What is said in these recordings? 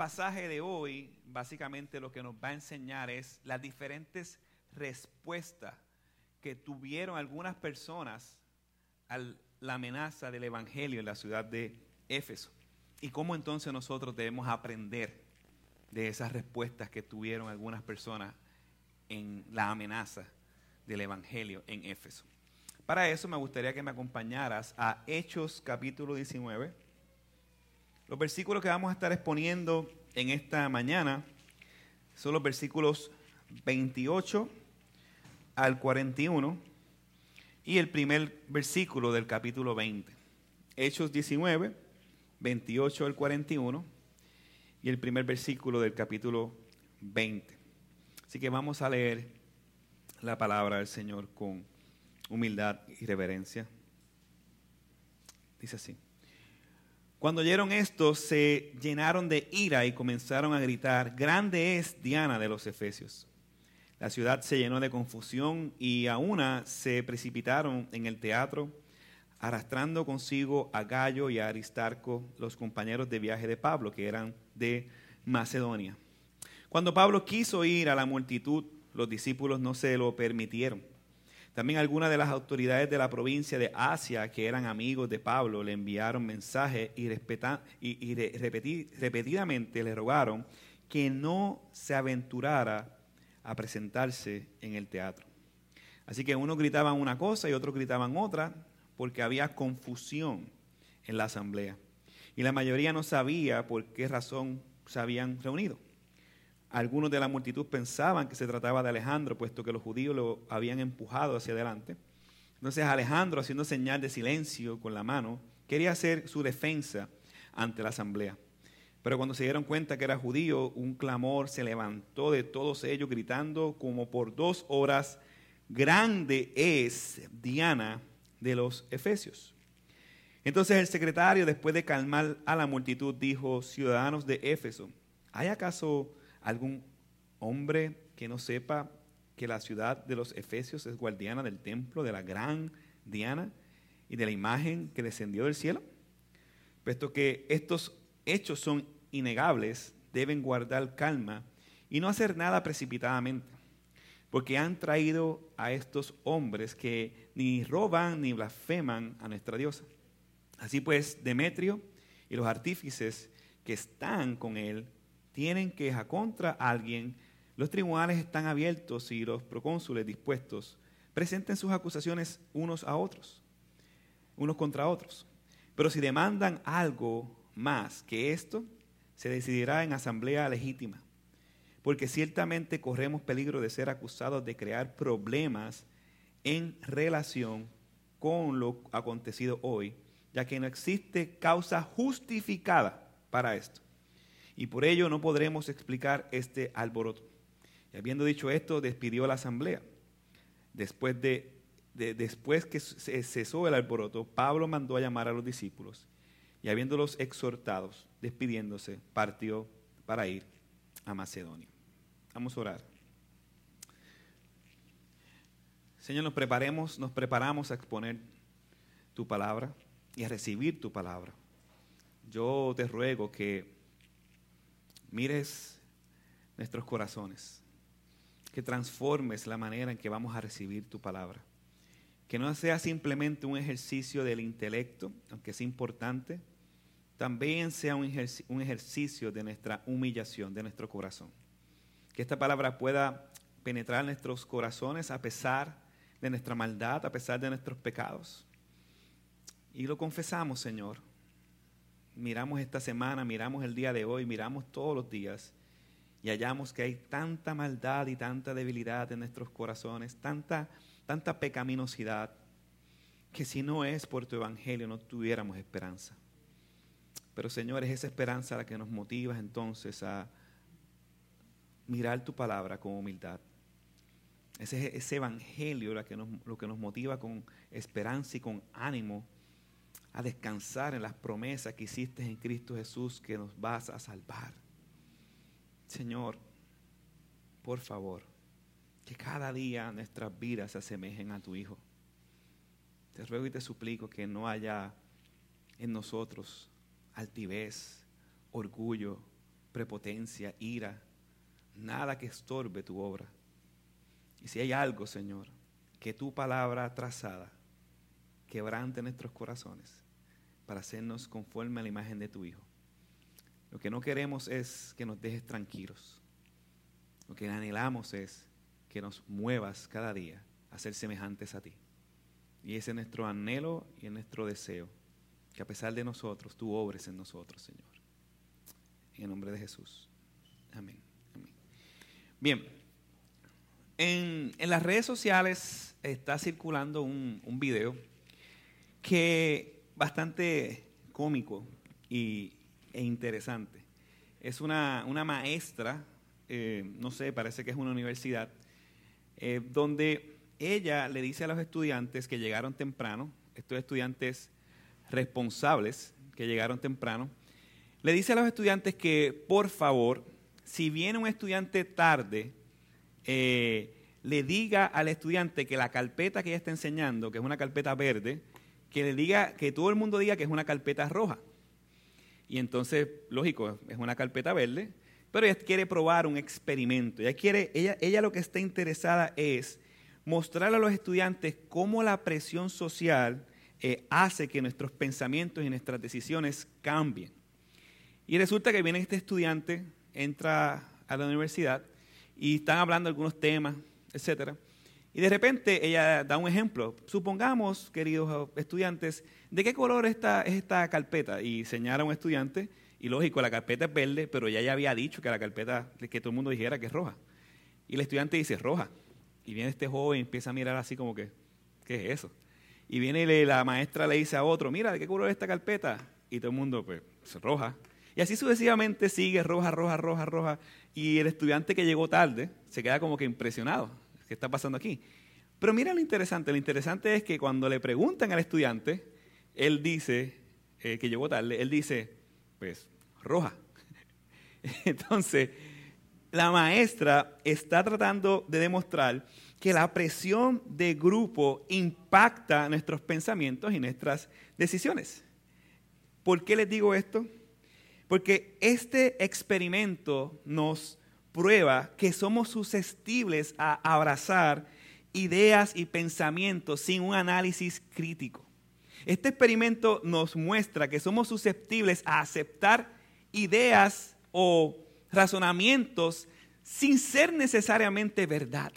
pasaje de hoy, básicamente lo que nos va a enseñar es las diferentes respuestas que tuvieron algunas personas a la amenaza del Evangelio en la ciudad de Éfeso. Y cómo entonces nosotros debemos aprender de esas respuestas que tuvieron algunas personas en la amenaza del Evangelio en Éfeso. Para eso me gustaría que me acompañaras a Hechos capítulo 19. Los versículos que vamos a estar exponiendo en esta mañana son los versículos 28 al 41 y el primer versículo del capítulo 20. Hechos 19, 28 al 41 y el primer versículo del capítulo 20. Así que vamos a leer la palabra del Señor con humildad y reverencia. Dice así. Cuando oyeron esto, se llenaron de ira y comenzaron a gritar, grande es Diana de los Efesios. La ciudad se llenó de confusión y a una se precipitaron en el teatro, arrastrando consigo a Gallo y a Aristarco, los compañeros de viaje de Pablo, que eran de Macedonia. Cuando Pablo quiso ir a la multitud, los discípulos no se lo permitieron. También algunas de las autoridades de la provincia de Asia, que eran amigos de Pablo, le enviaron mensajes y, y, repetidamente le rogaron que no se aventurara a presentarse en el teatro. Así que unos gritaban una cosa y otros gritaban otra porque había confusión en la asamblea. Y la mayoría no sabía por qué razón se habían reunido. Algunos de la multitud pensaban que se trataba de Alejandro, puesto que los judíos lo habían empujado hacia adelante. Entonces Alejandro, haciendo señal de silencio con la mano, quería hacer su defensa ante la asamblea. Pero cuando se dieron cuenta que era judío, un clamor se levantó de todos ellos gritando como por dos horas, grande es Diana de los Efesios. Entonces el secretario, después de calmar a la multitud, dijo, ciudadanos de Éfeso, ¿hay acaso algún hombre que no sepa que la ciudad de los Efesios es guardiana del templo de la gran Diana y de la imagen que descendió del cielo? Puesto que estos hechos son innegables, deben guardar calma y no hacer nada precipitadamente, porque han traído a estos hombres que ni roban ni blasfeman a nuestra diosa. Así pues, Demetrio y los artífices que están con él tienen queja contra alguien, los tribunales están abiertos y los procónsules dispuestos presenten sus acusaciones unos a otros, unos contra otros. Pero si demandan algo más que esto, se decidirá en asamblea legítima, porque ciertamente corremos peligro de ser acusados de crear problemas en relación con lo acontecido hoy, ya que no existe causa justificada para esto. Y por ello no podremos explicar este alboroto. Y habiendo dicho esto, despidió a la asamblea. Después, de, después que cesó el alboroto, Pablo mandó a llamar a los discípulos y habiéndolos exhortados, despidiéndose, partió para ir a Macedonia. Vamos a orar. Señor, nos preparemos, nos preparamos a exponer tu palabra y a recibir tu palabra. Yo te ruego que mires nuestros corazones, que transformes la manera en que vamos a recibir tu palabra. Que no sea simplemente un ejercicio del intelecto, aunque es importante, también sea un ejercicio de nuestra humillación, de nuestro corazón. Que esta palabra pueda penetrar nuestros corazones a pesar de nuestra maldad, a pesar de nuestros pecados. Y lo confesamos, Señor. Miramos esta semana, miramos el día de hoy, miramos todos los días y hallamos que hay tanta maldad y tanta debilidad en nuestros corazones, tanta, tanta pecaminosidad, que si no es por tu evangelio no tuviéramos esperanza. Pero Señor, es esa esperanza la que nos motiva entonces a mirar tu palabra con humildad. Ese es ese evangelio lo que, nos, lo que nos motiva con esperanza y con ánimo a descansar en las promesas que hiciste en Cristo Jesús que nos vas a salvar. Señor, por favor, que cada día nuestras vidas se asemejen a tu Hijo. Te ruego y te suplico que no haya en nosotros altivez, orgullo, prepotencia, ira, nada que estorbe tu obra. Y si hay algo, Señor, que tu palabra trazada quebrante nuestros corazones para hacernos conforme a la imagen de tu Hijo. Lo que no queremos es que nos dejes tranquilos. Lo que anhelamos es que nos muevas cada día a ser semejantes a ti. Y ese es nuestro anhelo y nuestro deseo. Que a pesar de nosotros, tú obres en nosotros, Señor. En el nombre de Jesús. Amén. Bien. En, las redes sociales está circulando un, un video que bastante cómico y, e interesante. Es una, maestra, eh, no sé, parece que es una universidad, eh, donde ella le dice a los estudiantes que llegaron temprano, estos estudiantes responsables que llegaron temprano, le dice a los estudiantes que por favor, si viene un estudiante tarde, eh, le diga al estudiante que la carpeta que ella está enseñando, que es una carpeta verde, que le diga, que todo el mundo diga que es una carpeta roja. Y entonces, lógico, es una carpeta verde, pero ella quiere probar un experimento. Ella, quiere, ella, ella lo que está interesada es mostrar a los estudiantes cómo la presión social eh, hace que nuestros pensamientos y nuestras decisiones cambien. Y resulta que viene este estudiante, entra a la universidad y están hablando de algunos temas, etcétera. Y de repente ella da un ejemplo. Supongamos, queridos estudiantes, ¿de qué color está, es esta carpeta? Y señala a un estudiante, y lógico, la carpeta es verde, pero ella ya había dicho que la carpeta, que todo el mundo dijera que es roja. Y el estudiante dice, roja. Y viene este joven y empieza a mirar así como que, ¿qué es eso? Y viene la maestra le dice a otro, mira, ¿de qué color es esta carpeta? Y todo el mundo, pues, roja. Y así sucesivamente sigue roja, roja, roja, roja. Y el estudiante que llegó tarde se queda como que impresionado. ¿Qué está pasando aquí? Pero mira lo interesante, lo interesante es que cuando le preguntan al estudiante, él dice, eh, que llegó tarde, él dice, pues, roja. Entonces, la maestra está tratando de demostrar que la presión de grupo impacta nuestros pensamientos y nuestras decisiones. ¿Por qué les digo esto? Porque este experimento nos prueba que somos susceptibles a abrazar ideas y pensamientos sin un análisis crítico. Este experimento nos muestra que somos susceptibles a aceptar ideas o razonamientos sin ser necesariamente verdad,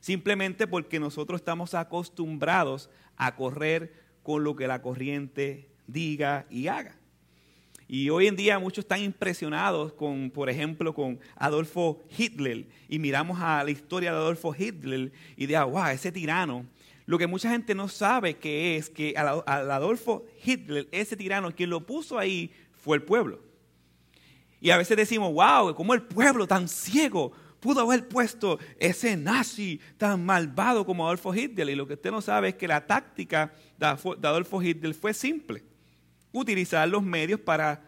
simplemente porque nosotros estamos acostumbrados a correr con lo que la corriente diga y haga. Y hoy en día muchos están impresionados con, por ejemplo, con Adolfo Hitler. Y miramos a la historia de Adolfo Hitler y de, wow, ese tirano. Lo que mucha gente no sabe que es que al, Adolfo Hitler, ese tirano, quien lo puso ahí fue el pueblo. Y a veces decimos, wow, ¿cómo el pueblo tan ciego pudo haber puesto ese nazi tan malvado como Adolfo Hitler? Y lo que usted no sabe es que la táctica de Adolfo Hitler fue simple utilizar los medios para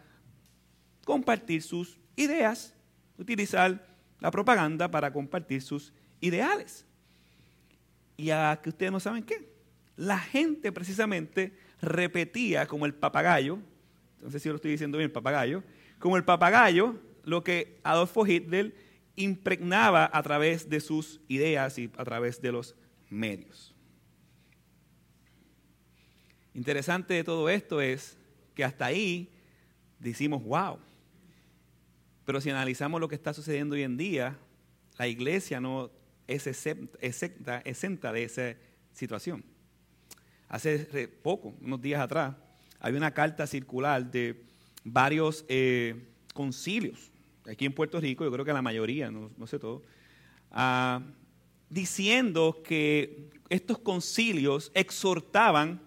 compartir sus ideas, utilizar la propaganda para compartir sus ideales. Y a que ustedes no saben qué, la gente precisamente repetía como el papagayo, no sé si lo estoy diciendo bien, el papagayo, como el papagayo, lo que Adolfo Hitler impregnaba a través de sus ideas y a través de los medios. Interesante de todo esto es que hasta ahí decimos, wow. Pero si analizamos lo que está sucediendo hoy en día, la iglesia no es exenta, de esa situación. Hace poco, unos días atrás, había una carta circular de varios eh, concilios, aquí en Puerto Rico, yo creo que la mayoría, no, sé todo, ah, diciendo que estos concilios exhortaban,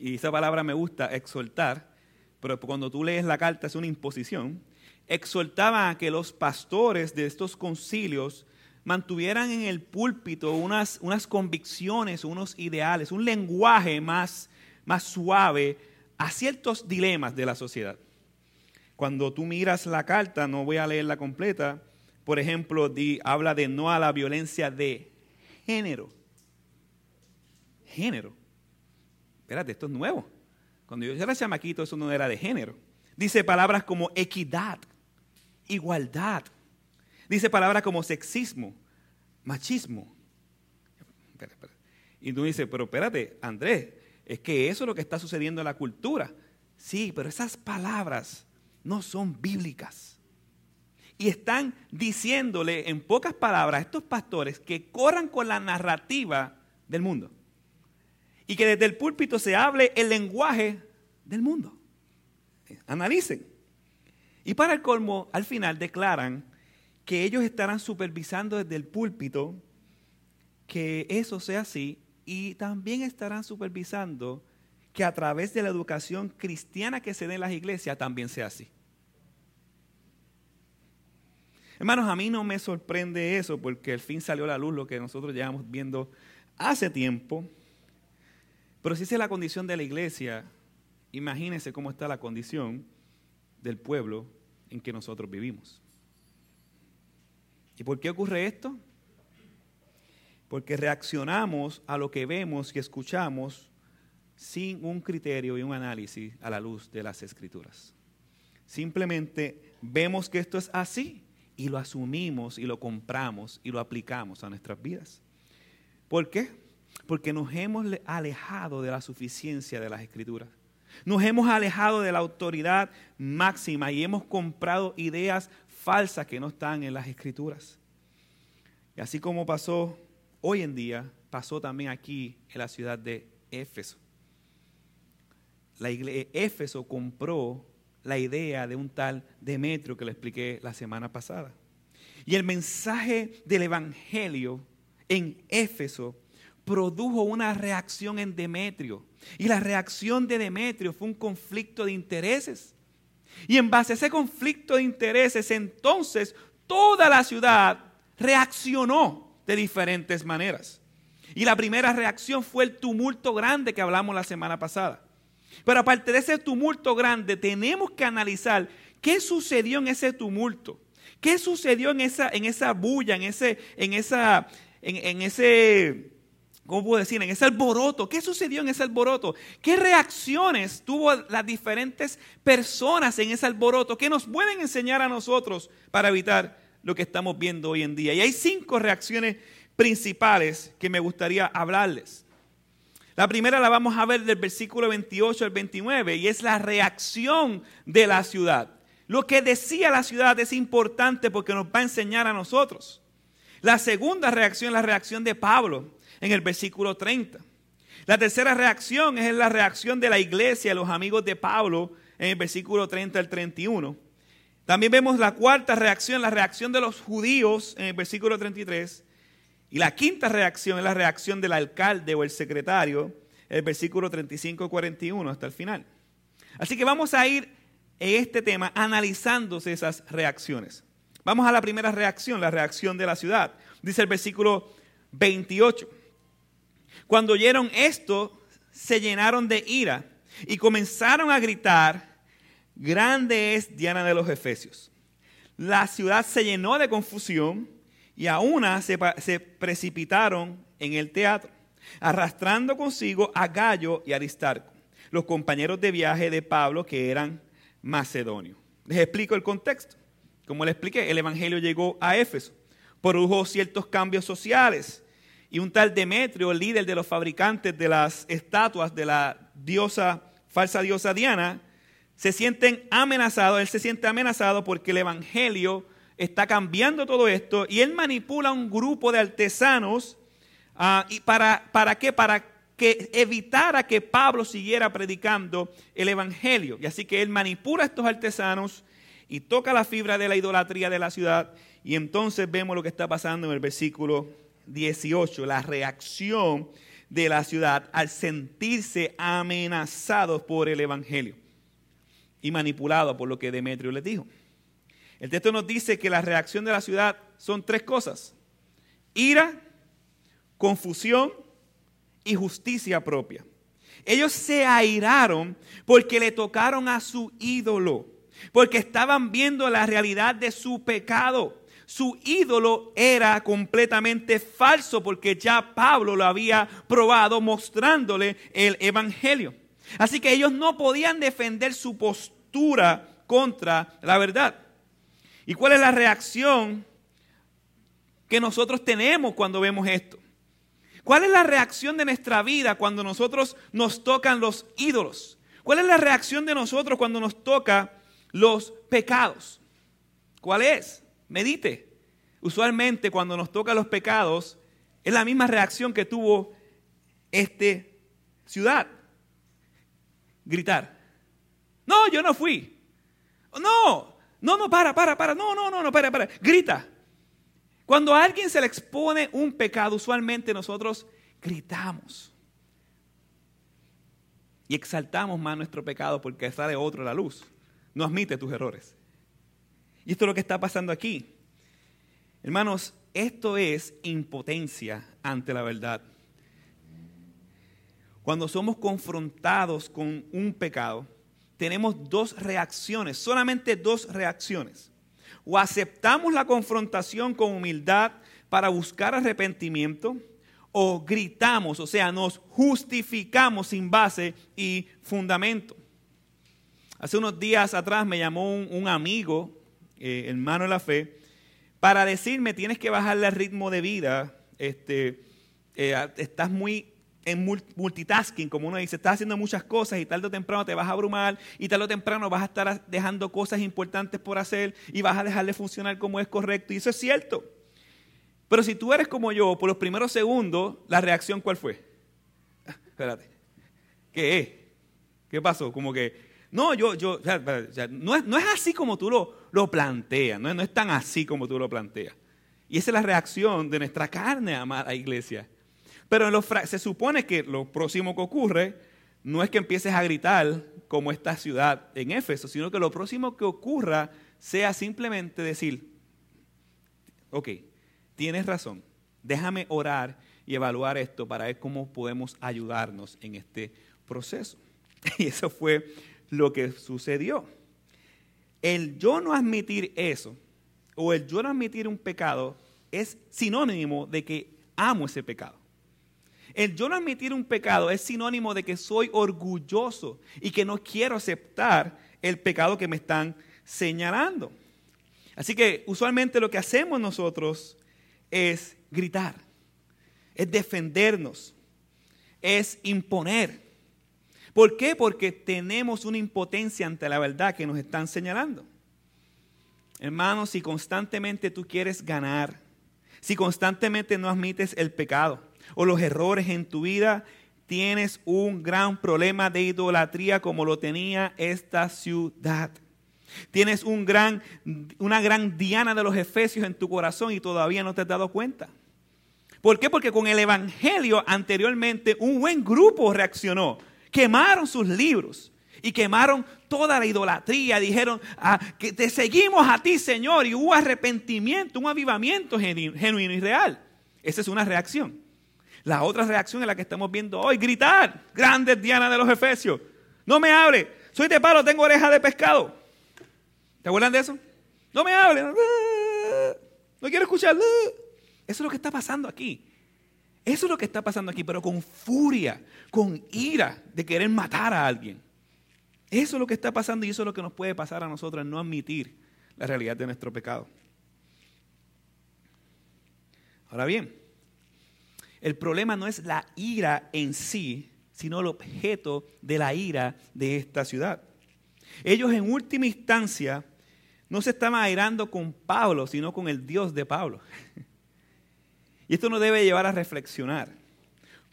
y esa palabra me gusta, exhortar, pero cuando tú lees la carta es una imposición, exhortaban a que los pastores de estos concilios mantuvieran en el púlpito unas, unas convicciones, unos ideales, un lenguaje más, más suave a ciertos dilemas de la sociedad. Cuando tú miras la carta, no voy a leerla completa, por ejemplo, habla de no a la violencia de género. Género. Espérate, esto es nuevo. Cuando yo era chamaquito, eso no era de género. Dice palabras como equidad, igualdad. Dice palabras como sexismo, machismo. Y tú dices, pero espérate, Andrés, es que eso es lo que está sucediendo en la cultura. Sí, pero esas palabras no son bíblicas. Y están diciéndole en pocas palabras a estos pastores que corran con la narrativa del mundo. Y que desde el púlpito se hable el lenguaje del mundo. Analicen. Y para el colmo, al final declaran que ellos estarán supervisando desde el púlpito que eso sea así y también estarán supervisando que a través de la educación cristiana que se dé en las iglesias también sea así. Hermanos, a mí no me sorprende eso porque al fin salió a la luz lo que nosotros llevamos viendo hace tiempo. Pero si esa es la condición de la iglesia, imagínense cómo está la condición del pueblo en que nosotros vivimos. ¿Y por qué ocurre esto? Porque reaccionamos a lo que vemos y escuchamos sin un criterio y un análisis a la luz de las escrituras. Simplemente vemos que esto es así y lo asumimos y lo compramos y lo aplicamos a nuestras vidas. ¿Por qué? Porque nos hemos alejado de la suficiencia de las escrituras. Nos hemos alejado de la autoridad máxima y hemos comprado ideas falsas que no están en las escrituras. Y así como pasó hoy en día, pasó también aquí en la ciudad de Éfeso. La iglesia, Éfeso compró la idea de un tal Demetrio que le expliqué la semana pasada. Y el mensaje del Evangelio en Éfeso produjo una reacción en Demetrio. Y la reacción de Demetrio fue un conflicto de intereses. Y en base a ese conflicto de intereses, entonces toda la ciudad reaccionó de diferentes maneras. Y la primera reacción fue el tumulto grande que hablamos la semana pasada. Pero aparte de ese tumulto grande, tenemos que analizar qué sucedió en ese tumulto. ¿Qué sucedió en esa, en esa bulla, en ese, en esa, en ese ¿cómo puedo decir? En ese alboroto. ¿Qué sucedió en ese alboroto? ¿Qué reacciones tuvo las diferentes personas en ese alboroto? ¿Qué nos pueden enseñar a nosotros para evitar lo que estamos viendo hoy en día? Y hay cinco reacciones principales que me gustaría hablarles. La primera la vamos a ver del versículo 28 al 29 y es la reacción de la ciudad. Lo que decía la ciudad es importante porque nos va a enseñar a nosotros. La segunda reacción es la reacción de Pablo en el versículo 30. La tercera reacción es la reacción de la iglesia, los amigos de Pablo, en el versículo 30 al 31. También vemos la cuarta reacción, la reacción de los judíos en el versículo 33. Y la quinta reacción es la reacción del alcalde o el secretario, el versículo 35 41 hasta el final. Así que vamos a ir en este tema analizándose esas reacciones. Vamos a la primera reacción, la reacción de la ciudad. Dice el versículo 28. Cuando oyeron esto, se llenaron de ira y comenzaron a gritar, grande es Diana de los Efesios. La ciudad se llenó de confusión y a una se, se precipitaron en el teatro, arrastrando consigo a Gallo y Aristarco, los compañeros de viaje de Pablo que eran macedonios. Les explico el contexto. Como les expliqué, el Evangelio llegó a Éfeso, produjo ciertos cambios sociales y un tal Demetrio, líder de los fabricantes de las estatuas de la diosa, falsa diosa Diana, se sienten amenazados, él se siente amenazado porque el Evangelio está cambiando todo esto y él manipula un grupo de artesanos ah, y para, ¿para qué? Para que evitara que Pablo siguiera predicando el Evangelio. Y así que él manipula a estos artesanos y toca la fibra de la idolatría de la ciudad y entonces vemos lo que está pasando en el versículo 18, la reacción de la ciudad al sentirse amenazados por el Evangelio y manipulados por lo que Demetrio les dijo. El texto nos dice que la reacción de la ciudad son tres cosas. Ira, confusión y justicia propia. Ellos se airaron porque le tocaron a su ídolo, porque estaban viendo la realidad de su pecado su ídolo era completamente falso porque ya Pablo lo había probado mostrándole el Evangelio. Así que ellos no podían defender su postura contra la verdad. ¿Y cuál es la reacción que nosotros tenemos cuando vemos esto? ¿Cuál es la reacción de nuestra vida cuando nosotros nos tocan los ídolos? ¿Cuál es la reacción de nosotros cuando nos toca los pecados? ¿Cuál es? Medite. Usualmente cuando nos toca los pecados es la misma reacción que tuvo esta ciudad. Gritar. No, yo no fui. No, no, no, para, para, para. No, no, no, no, para, para. Grita. Cuando a alguien se le expone un pecado, usualmente nosotros gritamos. Y exaltamos más nuestro pecado porque sale otro a la luz. No admite tus errores. Y esto es lo que está pasando aquí. Hermanos, esto es impotencia ante la verdad. Cuando somos confrontados con un pecado, tenemos dos reacciones, solamente dos reacciones. O aceptamos la confrontación con humildad para buscar arrepentimiento, o gritamos, o sea, nos justificamos sin base y fundamento. Hace unos días atrás me llamó un, amigo, eh, hermano de la fe, para decirme tienes que bajarle el ritmo de vida, este, eh, estás muy en multitasking, como uno dice, estás haciendo muchas cosas y tarde o temprano te vas a abrumar y tarde o temprano vas a estar dejando cosas importantes por hacer y vas a dejar de funcionar como es correcto. Y eso es cierto. Pero si tú eres como yo, por los primeros segundos, la reacción ¿cuál fue? Espérate. ¿Qué es? ¿Qué pasó? Como que, no, yo, yo, no, es, no, es, así como tú lo, lo planteas, no es, no es tan así como tú lo planteas. Y esa es la reacción de nuestra carne, amada iglesia. Pero se supone que lo próximo que ocurre no es que empieces a gritar como esta ciudad en Éfeso, sino que lo próximo que ocurra sea simplemente decir, ok, tienes razón, déjame orar y evaluar esto para ver cómo podemos ayudarnos en este proceso. Y eso fue lo que sucedió. El yo no admitir eso, o el yo no admitir un pecado, es sinónimo de que amo ese pecado. El yo no admitir un pecado es sinónimo de que soy orgulloso y que no quiero aceptar el pecado que me están señalando. Así que usualmente lo que hacemos nosotros es gritar, es defendernos, es imponer. ¿Por qué? Porque tenemos una impotencia ante la verdad que nos están señalando. Hermanos, si constantemente tú quieres ganar, si constantemente no admites el pecado, o los errores en tu vida, tienes un gran problema de idolatría como lo tenía esta ciudad. Tienes un gran, una gran diana de los efesios en tu corazón y todavía no te has dado cuenta. ¿Por qué? Porque con el Evangelio anteriormente un buen grupo reaccionó. Quemaron sus libros y quemaron toda la idolatría. Dijeron ah, que te seguimos a ti, Señor. Y hubo arrepentimiento, un avivamiento genuino y real. Esa es una reacción. La otra reacción es la que estamos viendo hoy, gritar, grandes Diana de los Efesios, no me hable, soy de palo, tengo oreja de pescado. ¿Te acuerdan de eso? No me hable, no quiero escuchar. Eso es lo que está pasando aquí. Eso es lo que está pasando aquí, pero con furia, con ira de querer matar a alguien. Eso es lo que está pasando y eso es lo que nos puede pasar a nosotros, no admitir la realidad de nuestro pecado. Ahora bien, el problema no es la ira en sí, sino el objeto de la ira de esta ciudad. Ellos en última instancia no se estaban airando con Pablo, sino con el Dios de Pablo. Y esto nos debe llevar a reflexionar.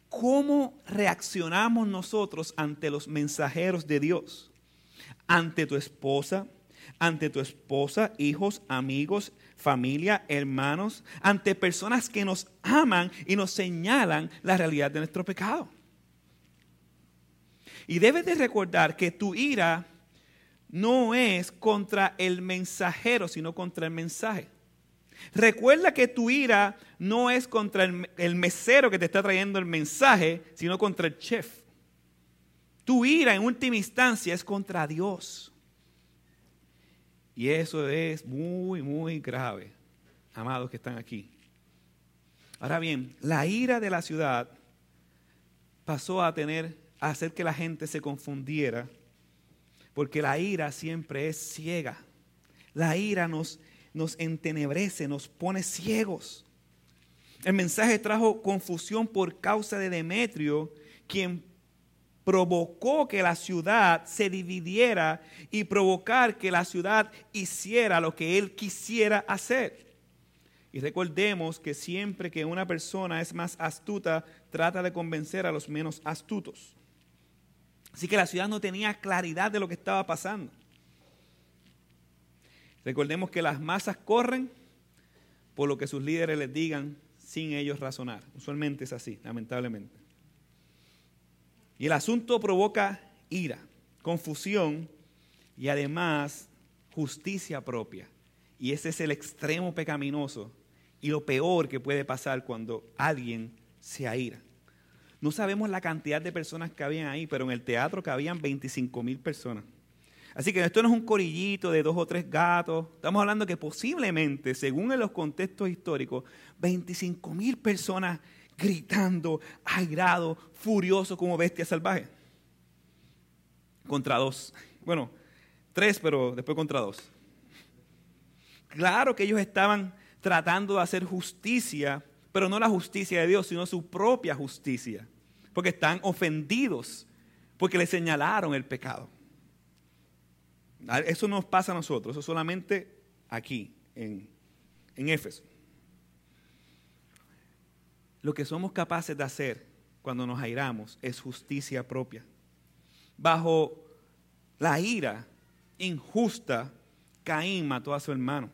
¿Cómo reaccionamos nosotros ante los mensajeros de Dios? Ante tu esposa, ante tu esposa, hijos, amigos, familia, hermanos, ante personas que nos aman y nos señalan la realidad de nuestro pecado. Y debes de recordar que tu ira no es contra el mensajero, sino contra el mensaje. Recuerda que tu ira no es contra el, mesero que te está trayendo el mensaje, sino contra el chef. Tu ira en última instancia es contra Dios. Y eso es muy, muy grave, amados que están aquí. Ahora bien, la ira de la ciudad pasó a tener, a hacer que la gente se confundiera, porque la ira siempre es ciega. La ira nos nos entenebrece, nos pone ciegos. El mensaje trajo confusión por causa de Demetrio, quien provocó que la ciudad se dividiera y provocar que la ciudad hiciera lo que él quisiera hacer. Y recordemos que siempre que una persona es más astuta, trata de convencer a los menos astutos. Así que la ciudad no tenía claridad de lo que estaba pasando. Recordemos que las masas corren por lo que sus líderes les digan sin ellos razonar. Usualmente es así, lamentablemente. Y el asunto provoca ira, confusión y además justicia propia. Y ese es el extremo pecaminoso y lo peor que puede pasar cuando alguien se aira. No sabemos la cantidad de personas que habían ahí, pero en el teatro cabían 25 mil personas. Así que esto no es un corillito de dos o tres gatos. Estamos hablando que posiblemente, según en los contextos históricos, 25 mil personas gritando, airados, furiosos como bestias salvajes. Contra dos. Bueno, tres, pero después contra dos. Claro que ellos estaban tratando de hacer justicia, pero no la justicia de Dios, sino su propia justicia. Porque están ofendidos, porque le señalaron el pecado. Eso nos pasa a nosotros, eso solamente aquí, en, en Éfeso. Lo que somos capaces de hacer cuando nos airamos es justicia propia. Bajo la ira injusta, Caín mató a su hermano.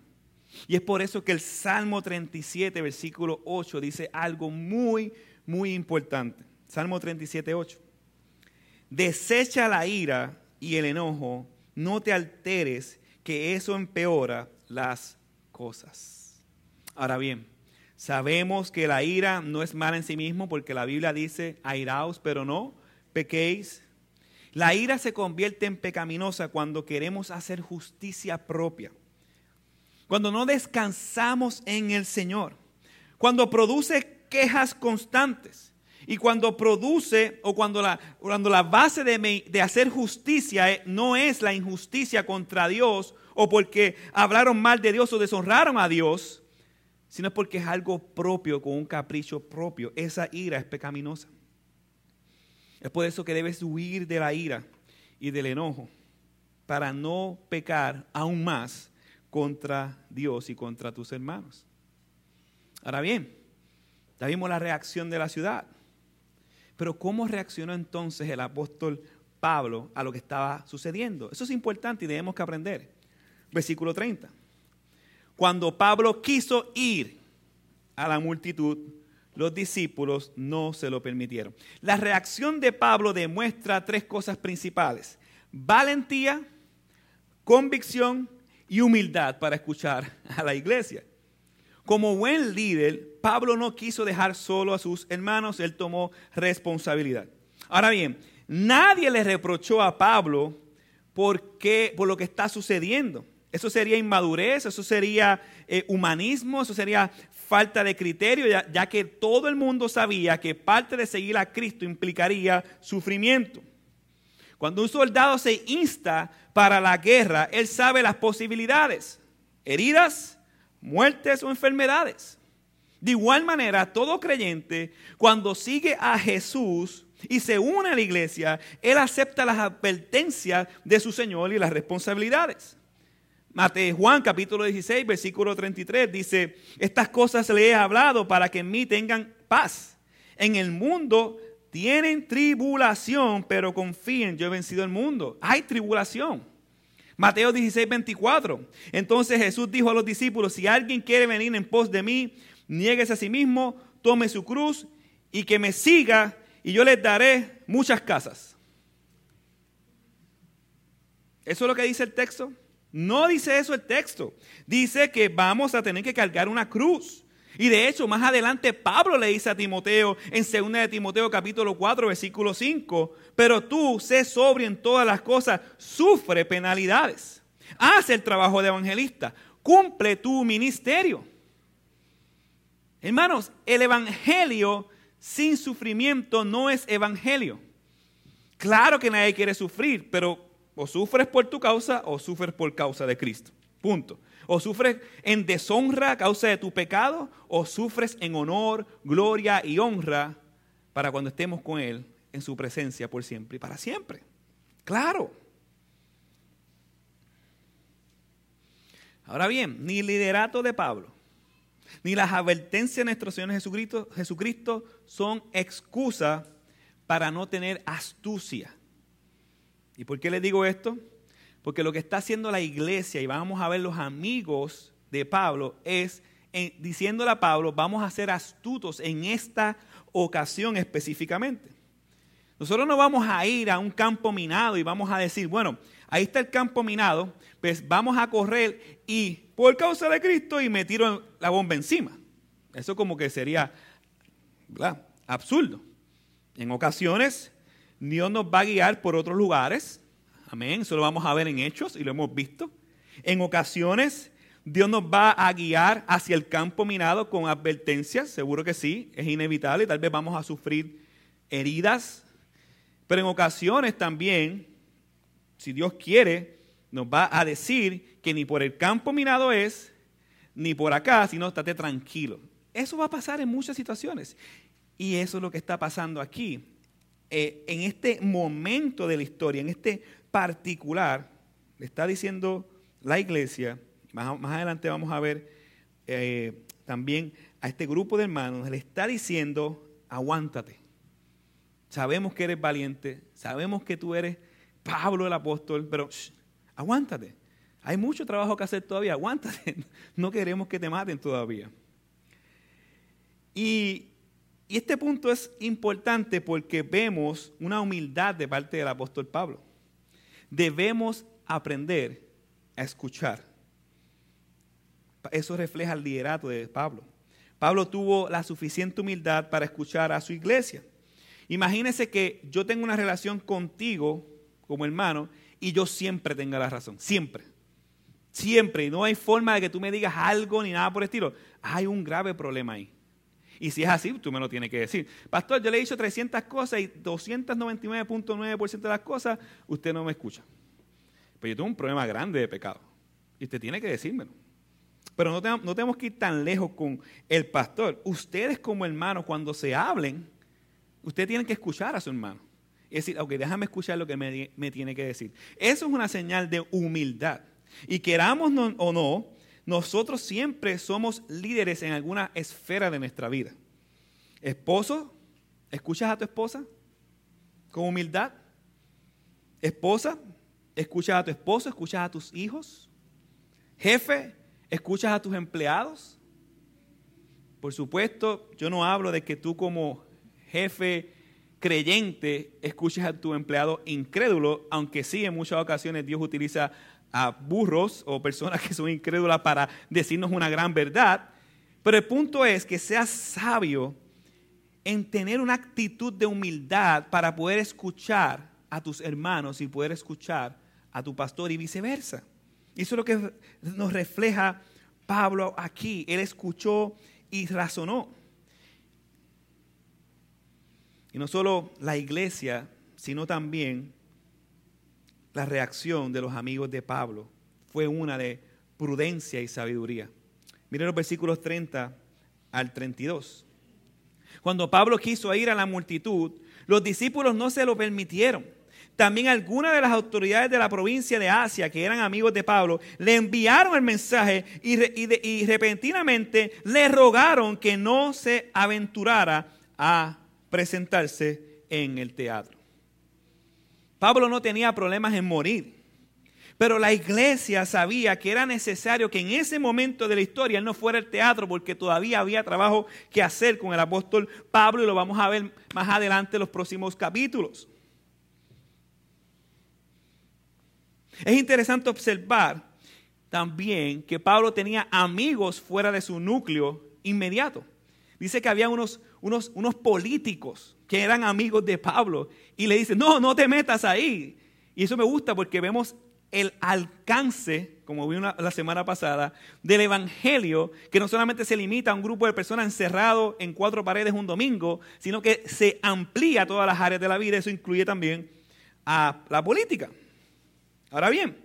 Y es por eso que el Salmo 37, versículo 8, dice algo muy, muy importante. Salmo 37, 8. Desecha la ira y el enojo no te alteres, que eso empeora las cosas. Ahora bien, sabemos que la ira no es mala en sí mismo porque la Biblia dice, airaos, pero no pequéis. La ira se convierte en pecaminosa cuando queremos hacer justicia propia, cuando no descansamos en el Señor, cuando produce quejas constantes, y cuando produce o cuando la, cuando la base de, hacer justicia eh, no es la injusticia contra Dios o porque hablaron mal de Dios o deshonraron a Dios, sino porque es algo propio, con un capricho propio. Esa ira es pecaminosa. Es por eso que debes huir de la ira y del enojo para no pecar aún más contra Dios y contra tus hermanos. Ahora bien, ya vimos la reacción de la ciudad. Pero ¿cómo reaccionó entonces el apóstol Pablo a lo que estaba sucediendo? Eso es importante y debemos que aprender. Versículo 30. Cuando Pablo quiso ir a la multitud, los discípulos no se lo permitieron. La reacción de Pablo demuestra tres cosas principales. Valentía, convicción y humildad para escuchar a la iglesia. Como buen líder, Pablo no quiso dejar solo a sus hermanos, él tomó responsabilidad. Ahora bien, nadie le reprochó a Pablo por, por lo que está sucediendo. Eso sería inmadurez, eso sería eh, humanismo, eso sería falta de criterio, ya que todo el mundo sabía que parte de seguir a Cristo implicaría sufrimiento. Cuando un soldado se insta para la guerra, él sabe las posibilidades, heridas, muertes o enfermedades. De igual manera, todo creyente, cuando sigue a Jesús y se une a la iglesia, él acepta las advertencias de su Señor y las responsabilidades. Mateo Juan capítulo 16, versículo 33 dice, estas cosas le he hablado para que en mí tengan paz. En el mundo tienen tribulación, pero confíen, yo he vencido el mundo. Hay tribulación. Mateo 16, 24. Entonces Jesús dijo a los discípulos, si alguien quiere venir en pos de mí, nieguese a sí mismo, tome su cruz y que me siga y yo les daré muchas casas. ¿Eso es lo que dice el texto? No dice eso el texto. Dice que vamos a tener que cargar una cruz. Y de hecho, más adelante Pablo le dice a Timoteo en 2 de Timoteo capítulo 4, versículo 5, pero tú sé sobrio en todas las cosas, sufre penalidades, haz el trabajo de evangelista, cumple tu ministerio. Hermanos, el evangelio sin sufrimiento no es evangelio. Claro que nadie quiere sufrir, pero o sufres por tu causa o sufres por causa de Cristo. Punto. O sufres en deshonra a causa de tu pecado, o sufres en honor, gloria y honra para cuando estemos con Él en su presencia por siempre y para siempre. Claro. Ahora bien, ni liderato de Pablo, ni las advertencias de nuestro Señor Jesucristo, Jesucristo son excusa para no tener astucia. ¿Y por qué le digo esto? Porque lo que está haciendo la iglesia, y vamos a ver los amigos de Pablo, es diciéndole a Pablo, vamos a ser astutos en esta ocasión específicamente. Nosotros no vamos a ir a un campo minado y vamos a decir, bueno, ahí está el campo minado, pues vamos a correr y por causa de Cristo y me tiro la bomba encima. Eso como que sería absurdo. En ocasiones Dios nos va a guiar por otros lugares. Amén. Eso lo vamos a ver en Hechos y lo hemos visto. En ocasiones Dios nos va a guiar hacia el campo minado con advertencias. Seguro que sí, es inevitable. Tal vez vamos a sufrir heridas. Pero en ocasiones también, si Dios quiere, nos va a decir que ni por el campo minado es, ni por acá, sino estate tranquilo. Eso va a pasar en muchas situaciones. Y eso es lo que está pasando aquí. Eh, en este momento de la historia, en este particular, le está diciendo la iglesia, más, más adelante vamos a ver eh, también a este grupo de hermanos, le está diciendo, aguántate. Sabemos que eres valiente, sabemos que tú eres Pablo el apóstol, pero aguántate. Hay mucho trabajo que hacer todavía, aguántate. No queremos que te maten todavía. Y, y este punto es importante porque vemos una humildad de parte del apóstol Pablo. Debemos aprender a escuchar. Eso refleja el liderato de Pablo. Pablo tuvo la suficiente humildad para escuchar a su iglesia. Imagínese que yo tengo una relación contigo como hermano y yo siempre tenga la razón, siempre. Siempre, y no hay forma de que tú me digas algo ni nada por el estilo. Hay un grave problema ahí. Y si es así, tú me lo tienes que decir. Pastor, yo le he dicho 300 cosas y 299.9% de las cosas usted no me escucha. Pero yo tengo un problema grande de pecado. Y usted tiene que decírmelo. Pero no tenemos, no tenemos que ir tan lejos con el pastor. Ustedes como hermanos, cuando se hablen, ustedes tienen que escuchar a su hermano. Y decir, ok, déjame escuchar lo que me, tiene que decir. Eso es una señal de humildad. Y queramos o no, nosotros siempre somos líderes en alguna esfera de nuestra vida. Esposo, ¿escuchas a tu esposa con humildad? Esposa, ¿escuchas a tu esposo? ¿Escuchas a tus hijos? Jefe, ¿escuchas a tus empleados? Por supuesto, yo no hablo de que tú como jefe creyente escuches a tu empleado incrédulo, aunque sí en muchas ocasiones Dios utiliza a burros o personas que son incrédulas para decirnos una gran verdad. Pero el punto es que seas sabio en tener una actitud de humildad para poder escuchar a tus hermanos y poder escuchar a tu pastor y viceversa. Eso es lo que nos refleja Pablo aquí. Él escuchó y razonó. Y no solo la iglesia, sino también la reacción de los amigos de Pablo fue una de prudencia y sabiduría. Miren los versículos 30 al 32. Cuando Pablo quiso ir a la multitud, los discípulos no se lo permitieron. También algunas de las autoridades de la provincia de Asia, que eran amigos de Pablo, le enviaron el mensaje y, y repentinamente le rogaron que no se aventurara a presentarse en el teatro. Pablo no tenía problemas en morir, pero la iglesia sabía que era necesario que en ese momento de la historia él no fuera al teatro porque todavía había trabajo que hacer con el apóstol Pablo y lo vamos a ver más adelante en los próximos capítulos. Es interesante observar también que Pablo tenía amigos fuera de su núcleo inmediato. Dice que había unos, unos, unos políticos que eran amigos de Pablo y le dicen, no, no te metas ahí. Y eso me gusta porque vemos el alcance, como vimos la semana pasada, del Evangelio, que no solamente se limita a un grupo de personas encerrado en cuatro paredes un domingo, sino que se amplía a todas las áreas de la vida. Eso incluye también a la política. Ahora bien,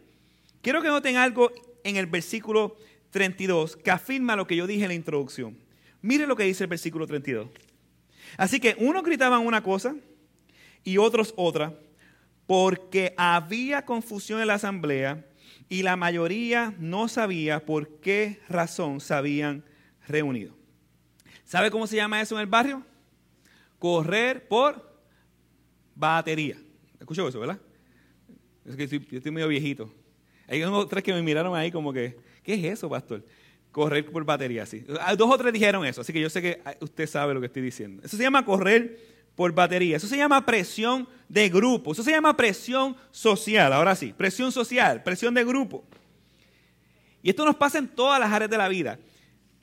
quiero que noten algo en el versículo 32 que afirma lo que yo dije en la introducción. Mire lo que dice el versículo 32. Así que unos gritaban una cosa y otros otra, porque había confusión en la asamblea y la mayoría no sabía por qué razón se habían reunido. ¿Sabe cómo se llama eso en el barrio? Correr por batería. ¿Escuchó eso, verdad? Es que yo estoy medio viejito. Hay unos tres que me miraron ahí como que, ¿qué es eso, pastor? Correr por batería, sí. Ah, dos o tres dijeron eso, así que yo sé que ah, usted sabe lo que estoy diciendo. Eso se llama correr por batería. Eso se llama presión de grupo. Eso se llama presión social. Ahora sí, presión social, presión de grupo. Y esto nos pasa en todas las áreas de la vida.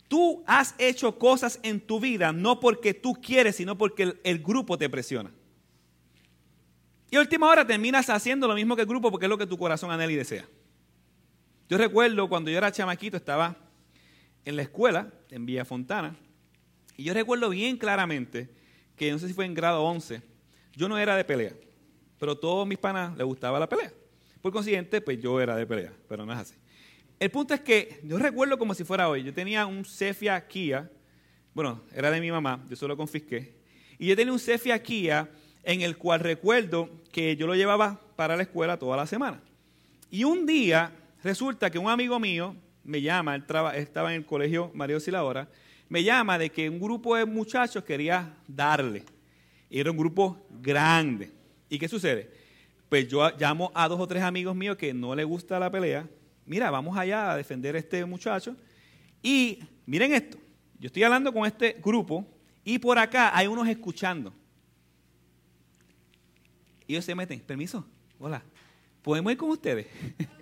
Tú has hecho cosas en tu vida no porque tú quieres, sino porque el, grupo te presiona. Y a última hora terminas haciendo lo mismo que el grupo porque es lo que tu corazón anhela y desea. Yo recuerdo cuando yo era chamaquito, estaba en la escuela, en Villa Fontana, y yo recuerdo bien claramente que no sé si fue en grado 11, yo no era de pelea, pero a todos mis panas les gustaba la pelea. Por consiguiente, pues yo era de pelea, pero no es así. El punto es que yo recuerdo como si fuera hoy, yo tenía un Cefia Kia, bueno, era de mi mamá, yo solo confisqué, y yo tenía un Cefia Kia en el cual recuerdo que yo lo llevaba para la escuela toda la semana. Y un día resulta que un amigo mío me llama, él estaba en el colegio Mario Silahora, me llama de que un grupo de muchachos quería darle. Era un grupo grande. ¿Y qué sucede? Pues yo llamo a dos o tres amigos míos que no les gusta la pelea. Mira, vamos allá a defender a este muchacho. Y miren esto. Yo estoy hablando con este grupo y por acá hay unos escuchando. Y ellos se meten. Permiso. Hola. ¿Podemos ir con ustedes?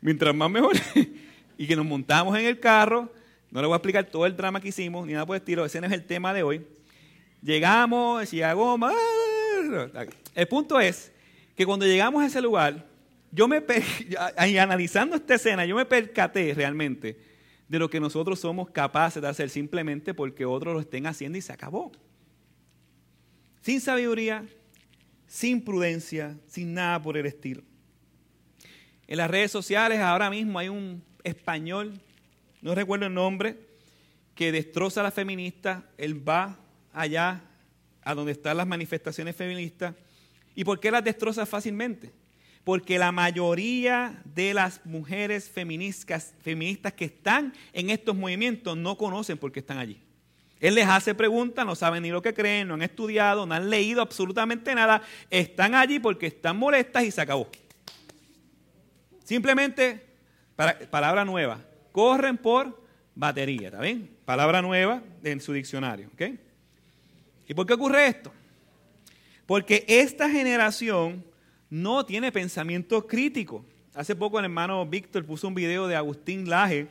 Mientras más mejor. y que nos montamos en el carro. No le voy a explicar todo el drama que hicimos, ni nada por el estilo. Ese no es el tema de hoy. Llegamos, decía goma. El punto es que cuando llegamos a ese lugar, yo me y analizando esta escena, yo me percaté realmente de lo que nosotros somos capaces de hacer simplemente porque otros lo estén haciendo y se acabó. Sin sabiduría, sin prudencia, sin nada por el estilo. En las redes sociales ahora mismo hay un español, no recuerdo el nombre, que destroza a las feministas. Él va allá a donde están las manifestaciones feministas. ¿Y por qué las destroza fácilmente? Porque la mayoría de las mujeres feministas, feministas que están en estos movimientos no conocen por qué están allí. Él les hace preguntas, no saben ni lo que creen, no han estudiado, no han leído absolutamente nada. Están allí porque están molestas y se acabó. Simplemente, palabra nueva, corren por batería, ¿está bien? Palabra nueva en su diccionario, ¿ok? ¿Y por qué ocurre esto? Porque esta generación no tiene pensamiento crítico. Hace poco el hermano Víctor puso un video de Agustín Laje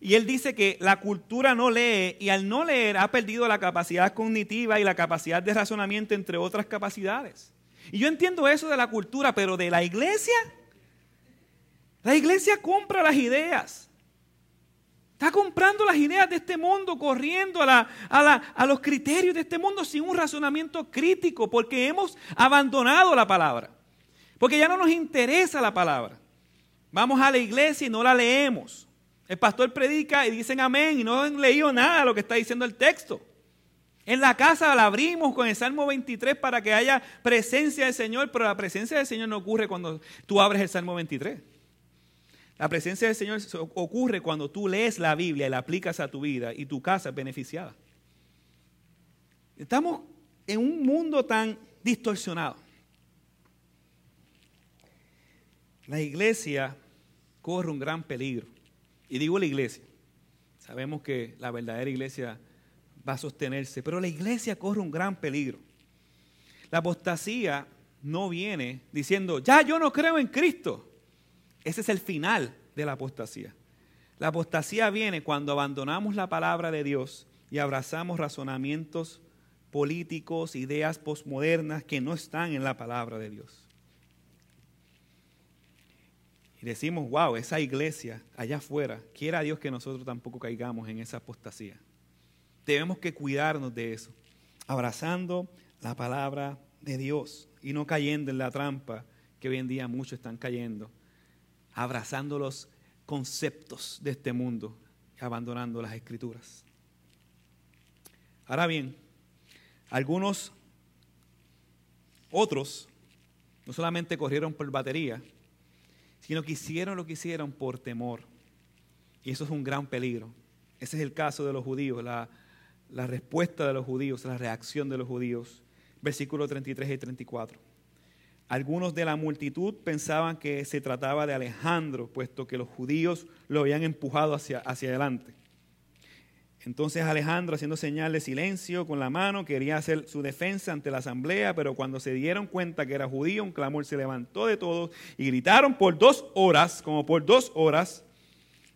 y él dice que la cultura no lee y al no leer ha perdido la capacidad cognitiva y la capacidad de razonamiento, entre otras capacidades. Y yo entiendo eso de la cultura, pero de la iglesia, la iglesia compra las ideas. Está comprando las ideas de este mundo, corriendo a, los criterios de este mundo sin un razonamiento crítico, porque hemos abandonado la palabra. Porque ya no nos interesa la palabra. Vamos a la iglesia y no la leemos. El pastor predica y dicen amén y no han leído nada de lo que está diciendo el texto. En la casa la abrimos con el Salmo 23 para que haya presencia del Señor, pero la presencia del Señor no ocurre cuando tú abres el Salmo 23. La presencia del Señor ocurre cuando tú lees la Biblia y la aplicas a tu vida y tu casa es beneficiada. Estamos en un mundo tan distorsionado. La iglesia corre un gran peligro. Y digo la iglesia. Sabemos que la verdadera iglesia va a sostenerse, pero la iglesia corre un gran peligro. La apostasía no viene diciendo, ya yo no creo en Cristo. Ese es el final de la apostasía. La apostasía viene cuando abandonamos la palabra de Dios y abrazamos razonamientos políticos, ideas posmodernas que no están en la palabra de Dios. Y decimos, wow, esa iglesia allá afuera, quiera Dios que nosotros tampoco caigamos en esa apostasía. Tenemos que cuidarnos de eso, abrazando la palabra de Dios y no cayendo en la trampa que hoy en día muchos están cayendo, abrazando los conceptos de este mundo, abandonando las escrituras. Ahora bien, algunos otros no solamente corrieron por batería, sino que hicieron lo que hicieron por temor. Y eso es un gran peligro. Ese es el caso de los judíos, la, la respuesta de los judíos, la reacción de los judíos. Versículos 33 y 34. Algunos de la multitud pensaban que se trataba de Alejandro, puesto que los judíos lo habían empujado hacia, hacia adelante. Entonces Alejandro, haciendo señal de silencio con la mano, quería hacer su defensa ante la asamblea, pero cuando se dieron cuenta que era judío, un clamor se levantó de todos y gritaron por dos horas, como por dos horas,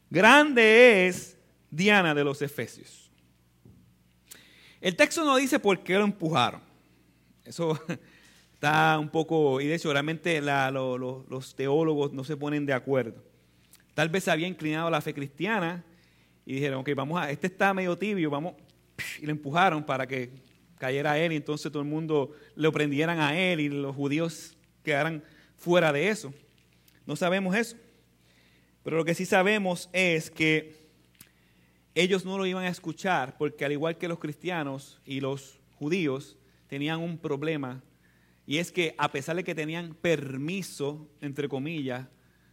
grande es Diana de los Efesios. El texto no dice por qué lo empujaron. Eso está un poco, y de hecho realmente los teólogos no se ponen de acuerdo. Tal vez se había inclinado a la fe cristiana y dijeron, ok, vamos a, este está medio tibio, vamos, y le empujaron para que cayera él y entonces todo el mundo le prendieran a él y los judíos quedaran fuera de eso. No sabemos eso. Pero lo que sí sabemos es que ellos no lo iban a escuchar porque al igual que los cristianos y los judíos tenían un problema y es que a pesar de que tenían permiso, entre comillas,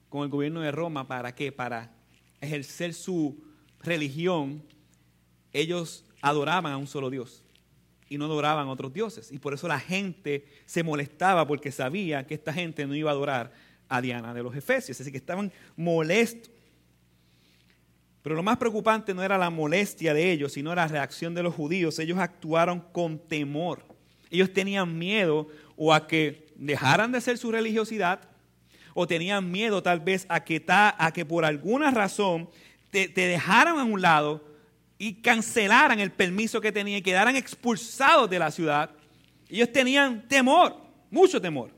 con el gobierno de Roma, ¿para qué? Para ejercer su religión, ellos adoraban a un solo Dios y no adoraban a otros dioses. Y por eso la gente se molestaba porque sabía que esta gente no iba a adorar a Diana de los Efesios. Así que estaban molestos. Pero lo más preocupante no era la molestia de ellos, sino la reacción de los judíos. Ellos actuaron con temor. Ellos tenían miedo o a que dejaran de hacer su religiosidad, o tenían miedo tal vez a que, a que por alguna razón te, dejaran a un lado y cancelaran el permiso que tenían y quedaran expulsados de la ciudad. Ellos tenían temor, mucho temor.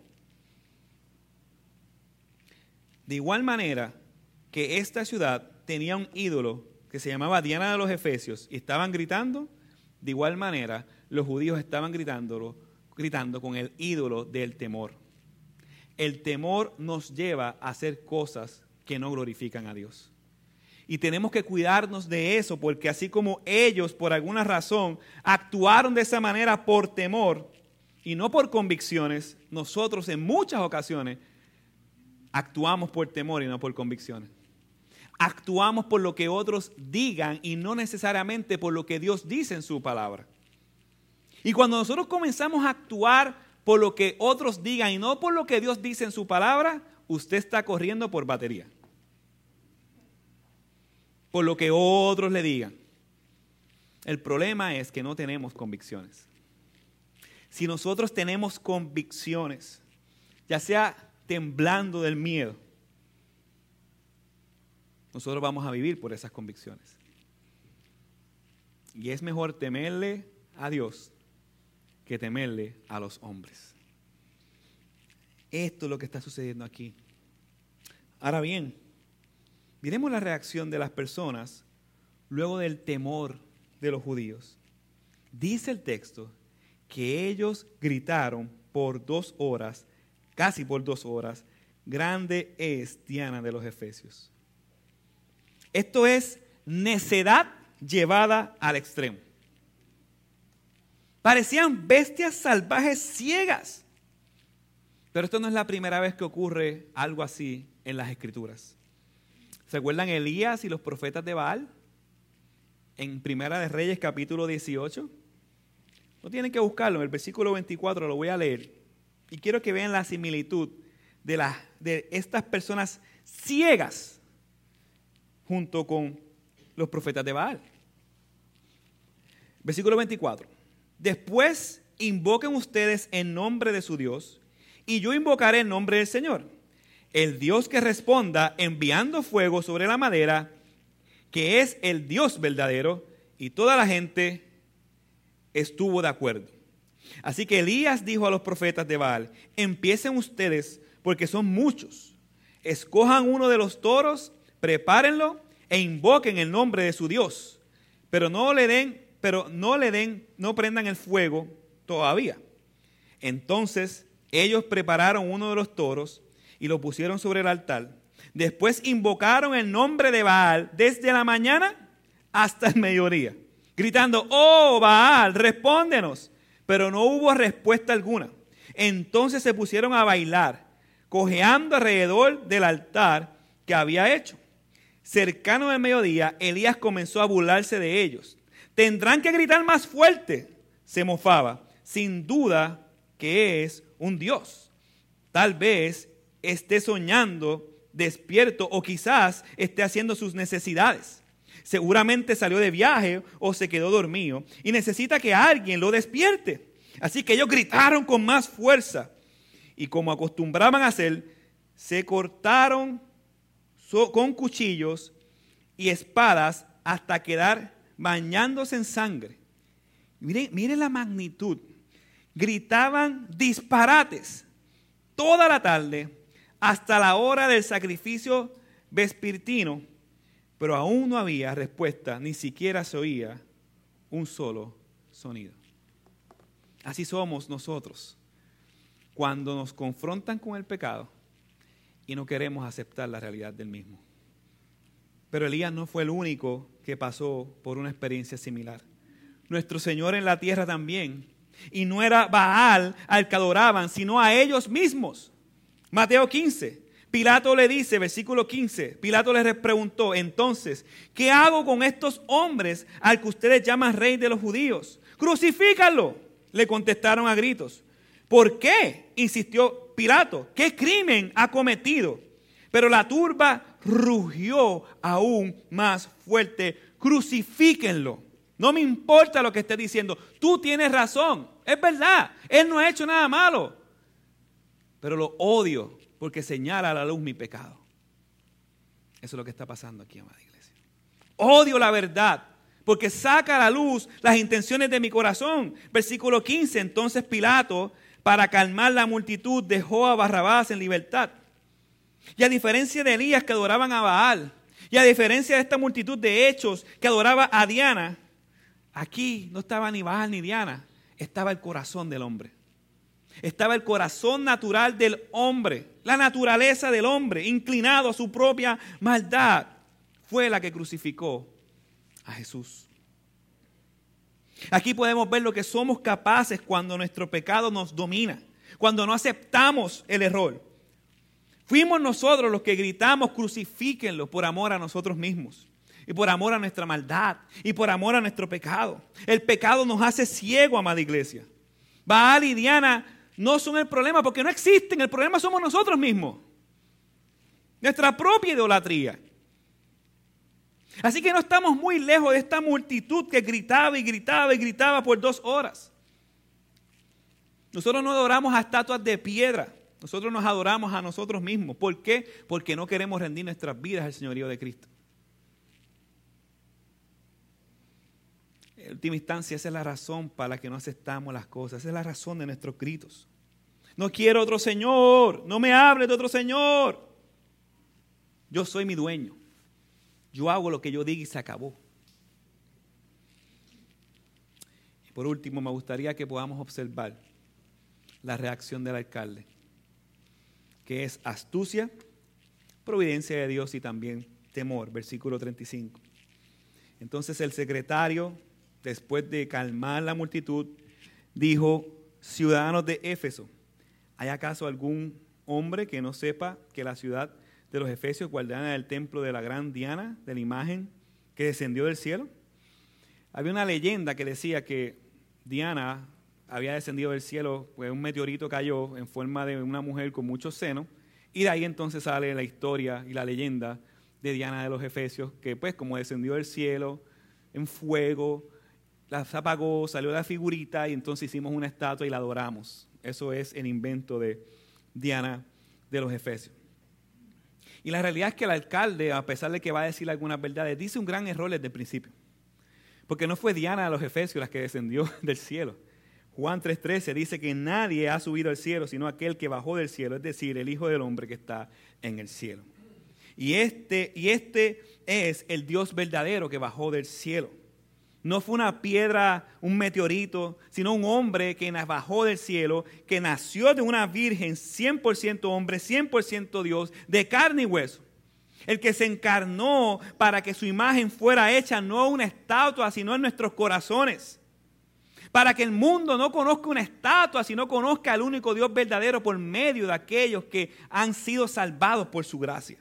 De igual manera que esta ciudad tenía un ídolo que se llamaba Diana de los Efesios y estaban gritando, de igual manera los judíos estaban gritándolo, gritando con el ídolo del temor. El temor nos lleva a hacer cosas que no glorifican a Dios. Y tenemos que cuidarnos de eso, porque así como ellos por alguna razón actuaron de esa manera por temor y no por convicciones, nosotros en muchas ocasiones actuamos por temor y no por convicciones. Actuamos por lo que otros digan y no necesariamente por lo que Dios dice en su palabra. Y cuando nosotros comenzamos a actuar por lo que otros digan y no por lo que Dios dice en su palabra, usted está corriendo por batería por lo que otros le digan. El problema es que no tenemos convicciones. Si nosotros tenemos convicciones, ya sea temblando del miedo, nosotros vamos a vivir por esas convicciones. Y es mejor temerle a Dios que temerle a los hombres. Esto es lo que está sucediendo aquí. Ahora bien, Miremos la reacción de las personas luego del temor de los judíos. Dice el texto que ellos gritaron por dos horas, casi por dos horas, grande es Diana de los Efesios. Esto es necedad llevada al extremo. Parecían bestias salvajes ciegas. Pero esto no es la primera vez que ocurre algo así en las escrituras. ¿Se acuerdan Elías y los profetas de Baal? En Primera de Reyes capítulo 18. No tienen que buscarlo, en el versículo 24 lo voy a leer. Y quiero que vean la similitud de, de estas personas ciegas junto con los profetas de Baal. Versículo 24. Después invoquen ustedes en nombre de su Dios y yo invocaré en nombre del Señor. El Dios que responda enviando fuego sobre la madera, que es el Dios verdadero, y toda la gente estuvo de acuerdo. Así que Elías dijo a los profetas de Baal, empiecen ustedes, porque son muchos, escojan uno de los toros, prepárenlo e invoquen el nombre de su Dios, pero no le den, pero no le den, no prendan el fuego todavía. Entonces ellos prepararon uno de los toros, y lo pusieron sobre el altar. Después invocaron el nombre de Baal desde la mañana hasta el mediodía, gritando, oh Baal, respóndenos. Pero no hubo respuesta alguna. Entonces se pusieron a bailar, cojeando alrededor del altar que había hecho. Cercano del mediodía, Elías comenzó a burlarse de ellos. Tendrán que gritar más fuerte, se mofaba. Sin duda que es un Dios. Tal vez esté soñando despierto o quizás esté haciendo sus necesidades. Seguramente salió de viaje o se quedó dormido y necesita que alguien lo despierte. Así que ellos gritaron con más fuerza y como acostumbraban a hacer, se cortaron con cuchillos y espadas hasta quedar bañándose en sangre. Miren, la magnitud. Gritaban disparates toda la tarde hasta la hora del sacrificio vespertino, pero aún no había respuesta, ni siquiera se oía un solo sonido. Así somos nosotros cuando nos confrontan con el pecado y no queremos aceptar la realidad del mismo. Pero Elías no fue el único que pasó por una experiencia similar. Nuestro Señor en la tierra también. Y no era Baal al que adoraban, sino a ellos mismos. Mateo 15. Pilato le dice, versículo 15, Pilato les preguntó, entonces, ¿qué hago con estos hombres al que ustedes llaman rey de los judíos? Crucifícalo, le contestaron a gritos. ¿Por qué? insistió Pilato. ¿Qué crimen ha cometido? Pero la turba rugió aún más fuerte. Crucifíquenlo. No me importa lo que esté diciendo. Tú tienes razón. Es verdad. Él no ha hecho nada malo. Pero lo odio porque señala a la luz mi pecado. Eso es lo que está pasando aquí, amada iglesia. Odio la verdad porque saca a la luz las intenciones de mi corazón. Versículo 15. Entonces Pilato para calmar la multitud, dejó a Barrabás en libertad. Y a diferencia de Elías que adoraban a Baal, y a diferencia de esta multitud de hechos que adoraba a Diana, aquí no estaba ni Baal ni Diana, estaba el corazón del hombre. Estaba el corazón natural del hombre, la naturaleza del hombre, inclinado a su propia maldad, fue la que crucificó a Jesús. Aquí podemos ver lo que somos capaces cuando nuestro pecado nos domina, cuando no aceptamos el error. Fuimos nosotros los que gritamos, crucifíquenlo por amor a nosotros mismos y por amor a nuestra maldad y por amor a nuestro pecado. El pecado nos hace ciego, amada iglesia. Baal y Diana no son el problema porque no existen, el problema somos nosotros mismos. Nuestra propia idolatría. Así que no estamos muy lejos de esta multitud que gritaba y gritaba y gritaba por dos horas. Nosotros no adoramos a estatuas de piedra, nosotros nos adoramos a nosotros mismos. ¿Por qué? Porque no queremos rendir nuestras vidas al señorío de Cristo. En última instancia, esa es la razón para la que no aceptamos las cosas, esa es la razón de nuestros gritos. No quiero otro Señor, no me hables de otro Señor. Yo soy mi dueño. Yo hago lo que yo diga y se acabó. Y por último, me gustaría que podamos observar la reacción del alcalde, que es astucia, providencia de Dios y también temor, versículo 35. Entonces el secretario, después de calmar la multitud, dijo, ciudadanos de Éfeso, ¿hay acaso algún hombre que no sepa que la ciudad de los Efesios, guardiana del templo de la gran Diana, de la imagen que descendió del cielo. Había una leyenda que decía que Diana había descendido del cielo, pues un meteorito cayó en forma de una mujer con muchos senos, y de ahí entonces sale la historia y la leyenda de Diana de los Efesios, que pues como descendió del cielo en fuego, la apagó, salió la figurita y entonces hicimos una estatua y la adoramos. Eso es el invento de Diana de los Efesios. Y la realidad es que el alcalde, a pesar de que va a decir algunas verdades, dice un gran error desde el principio. Porque no fue Diana de los Efesios la que descendió del cielo. Juan 3:13 dice que nadie ha subido al cielo sino aquel que bajó del cielo, es decir, el Hijo del Hombre que está en el cielo. Y este, y este es el Dios verdadero que bajó del cielo. No fue una piedra, un meteorito, sino un hombre que bajó del cielo, que nació de una virgen 100% hombre, 100% Dios, de carne y hueso. El que se encarnó para que su imagen fuera hecha no una estatua, sino en nuestros corazones. Para que el mundo no conozca una estatua, sino conozca al único Dios verdadero por medio de aquellos que han sido salvados por su gracia.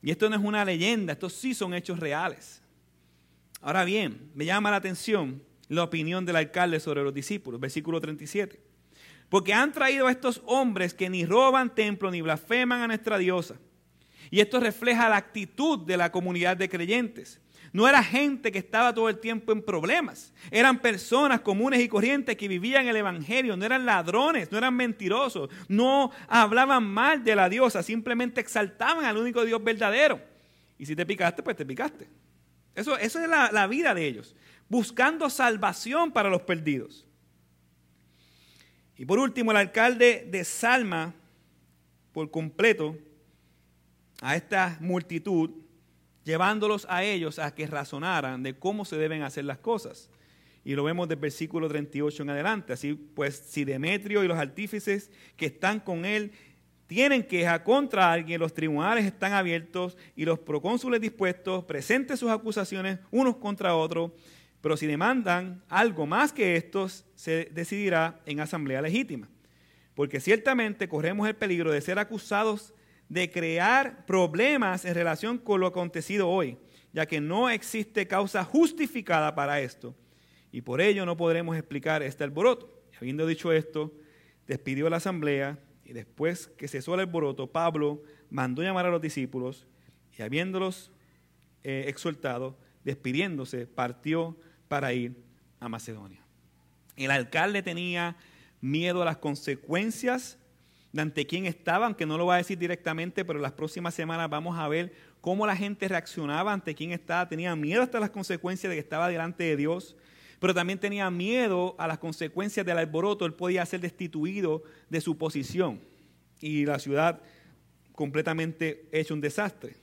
Y esto no es una leyenda, estos sí son hechos reales. Ahora bien, me llama la atención la opinión del alcalde sobre los discípulos, versículo 37. Porque han traído a estos hombres que ni roban templo ni blasfeman a nuestra diosa. Y esto refleja la actitud de la comunidad de creyentes. No era gente que estaba todo el tiempo en problemas. Eran personas comunes y corrientes que vivían el Evangelio. No eran ladrones, no eran mentirosos. No hablaban mal de la diosa. Simplemente exaltaban al único Dios verdadero. Y si te picaste, pues te picaste. Eso, es la, vida de ellos, buscando salvación para los perdidos. Y por último, el alcalde desalma por completo a esta multitud, llevándolos a ellos a que razonaran de cómo se deben hacer las cosas. Y lo vemos del versículo 38 en adelante. Así pues, si Demetrio y los artífices que están con él tienen queja contra alguien, los tribunales están abiertos y los procónsules dispuestos, presenten sus acusaciones unos contra otros, pero si demandan algo más que estos, se decidirá en asamblea legítima. Porque ciertamente corremos el peligro de ser acusados de crear problemas en relación con lo acontecido hoy, ya que no existe causa justificada para esto, y por ello no podremos explicar este alboroto. Habiendo dicho esto, despidió la asamblea y después que cesó el alboroto, Pablo mandó llamar a los discípulos y habiéndolos eh, exhortado, despidiéndose, partió para ir a Macedonia. El alcalde tenía miedo a las consecuencias de ante quién estaba, aunque no lo va a decir directamente, pero las próximas semanas vamos a ver cómo la gente reaccionaba ante quién estaba. Tenía miedo hasta las consecuencias de que estaba delante de Dios pero también tenía miedo a las consecuencias del alboroto. Él podía ser destituido de su posición y la ciudad completamente hecho un desastre.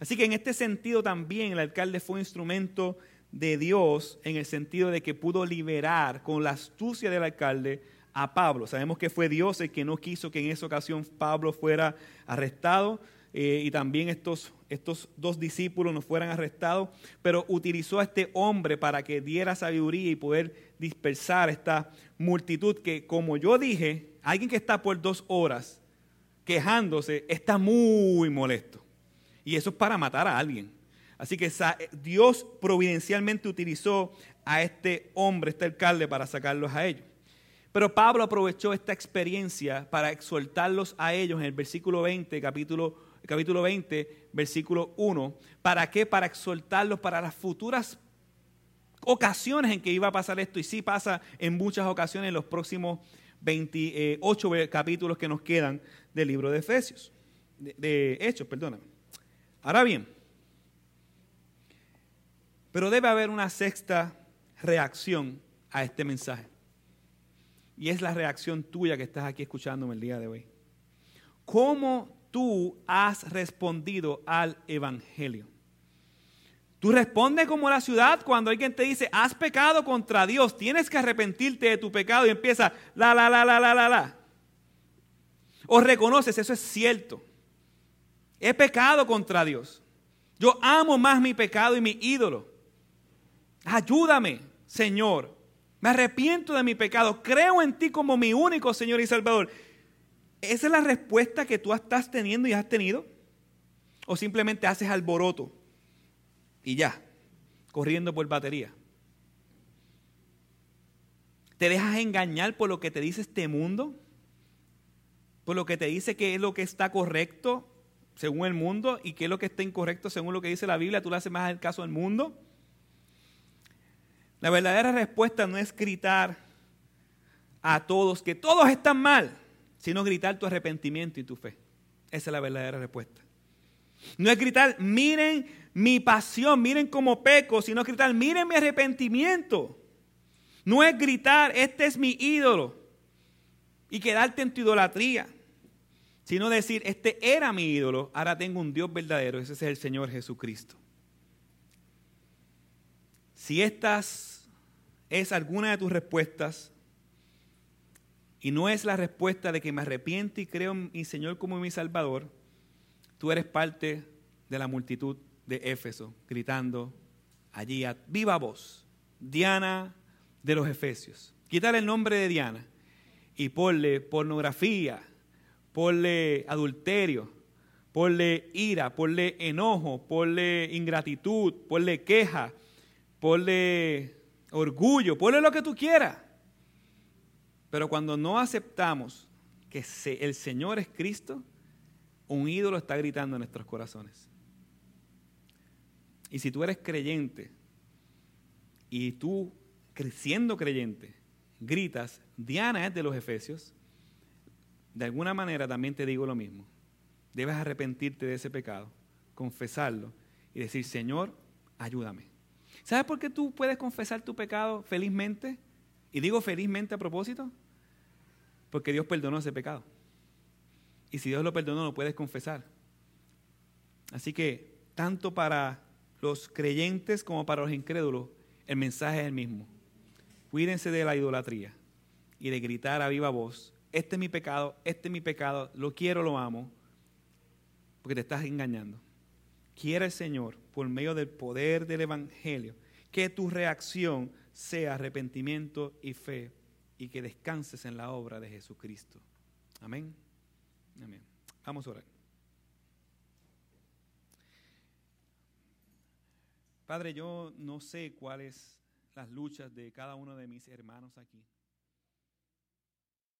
Así que en este sentido también el alcalde fue instrumento de Dios en el sentido de que pudo liberar con la astucia del alcalde a Pablo. Sabemos que fue Dios el que no quiso que en esa ocasión Pablo fuera arrestado, eh, y también estos, estos dos discípulos no fueran arrestados, pero utilizó a este hombre para que diera sabiduría y poder dispersar esta multitud que, como yo dije, alguien que está por dos horas quejándose está muy molesto. Y eso es para matar a alguien. Así que Dios providencialmente utilizó a este hombre, este alcalde, para sacarlos a ellos. Pero Pablo aprovechó esta experiencia para exhortarlos a ellos en el versículo 20, capítulo capítulo 20, versículo 1. ¿Para qué? Para exhortarlos para las futuras ocasiones en que iba a pasar esto. Y sí pasa en muchas ocasiones en los próximos 28 capítulos que nos quedan del libro de Efesios. De, Hechos, perdóname. Ahora bien, pero debe haber una sexta reacción a este mensaje. Y es la reacción tuya que estás aquí escuchándome el día de hoy. ¿Cómo tú has respondido al Evangelio. Tú respondes como la ciudad cuando alguien te dice, has pecado contra Dios, tienes que arrepentirte de tu pecado y empieza, la, la, la, la, la, la, la. O reconoces, eso es cierto. He pecado contra Dios. Yo amo más mi pecado y mi ídolo. Ayúdame, Señor. Me arrepiento de mi pecado. Creo en ti como mi único Señor y Salvador. ¿Esa es la respuesta que tú estás teniendo y has tenido? ¿O simplemente haces alboroto y ya, corriendo por batería? ¿Te dejas engañar por lo que te dice este mundo? ¿Por lo que te dice que es lo que está correcto según el mundo y qué es lo que está incorrecto según lo que dice la Biblia? ¿Tú le haces más el caso al mundo? La verdadera respuesta no es gritar a todos que todos están mal sino gritar tu arrepentimiento y tu fe. Esa es la verdadera respuesta. No es gritar, miren mi pasión, miren cómo peco, sino gritar, miren mi arrepentimiento. No es gritar, este es mi ídolo y quedarte en tu idolatría, sino decir, este era mi ídolo, ahora tengo un Dios verdadero, ese es el Señor Jesucristo. Si estas es alguna de tus respuestas y no es la respuesta de que me arrepiento y creo en mi Señor como mi Salvador, tú eres parte de la multitud de Éfeso, gritando allí a viva voz, Diana de los Efesios. Quitar el nombre de Diana y ponle pornografía, ponle adulterio, ponle ira, ponle enojo, ponle ingratitud, ponle queja, ponle orgullo, ponle lo que tú quieras. Pero cuando no aceptamos que el Señor es Cristo, un ídolo está gritando en nuestros corazones. Y si tú eres creyente y tú, creciendo creyente, gritas, Diana es de los Efesios, de alguna manera también te digo lo mismo. Debes arrepentirte de ese pecado, confesarlo y decir, Señor, ayúdame. ¿Sabes por qué tú puedes confesar tu pecado felizmente? Y digo felizmente a propósito, porque Dios perdonó ese pecado. Y si Dios lo perdonó, lo puedes confesar. Así que, tanto para los creyentes como para los incrédulos, el mensaje es el mismo. Cuídense de la idolatría y de gritar a viva voz, este es mi pecado, este es mi pecado, lo quiero, lo amo, porque te estás engañando. Quiere el Señor, por medio del poder del Evangelio, que tu reacción sea arrepentimiento y fe y que descanses en la obra de Jesucristo. Amén. Amén. Vamos a orar. Padre, yo no sé cuáles las luchas de cada uno de mis hermanos aquí.